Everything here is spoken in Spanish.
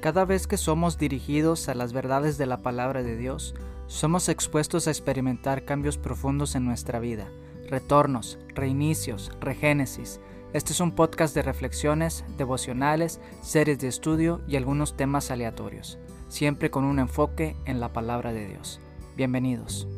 Cada vez que somos dirigidos a las verdades de la palabra de Dios, somos expuestos a experimentar cambios profundos en nuestra vida, retornos, reinicios, regénesis. Este es un podcast de reflexiones, devocionales, series de estudio y algunos temas aleatorios, siempre con un enfoque en la palabra de Dios. Bienvenidos.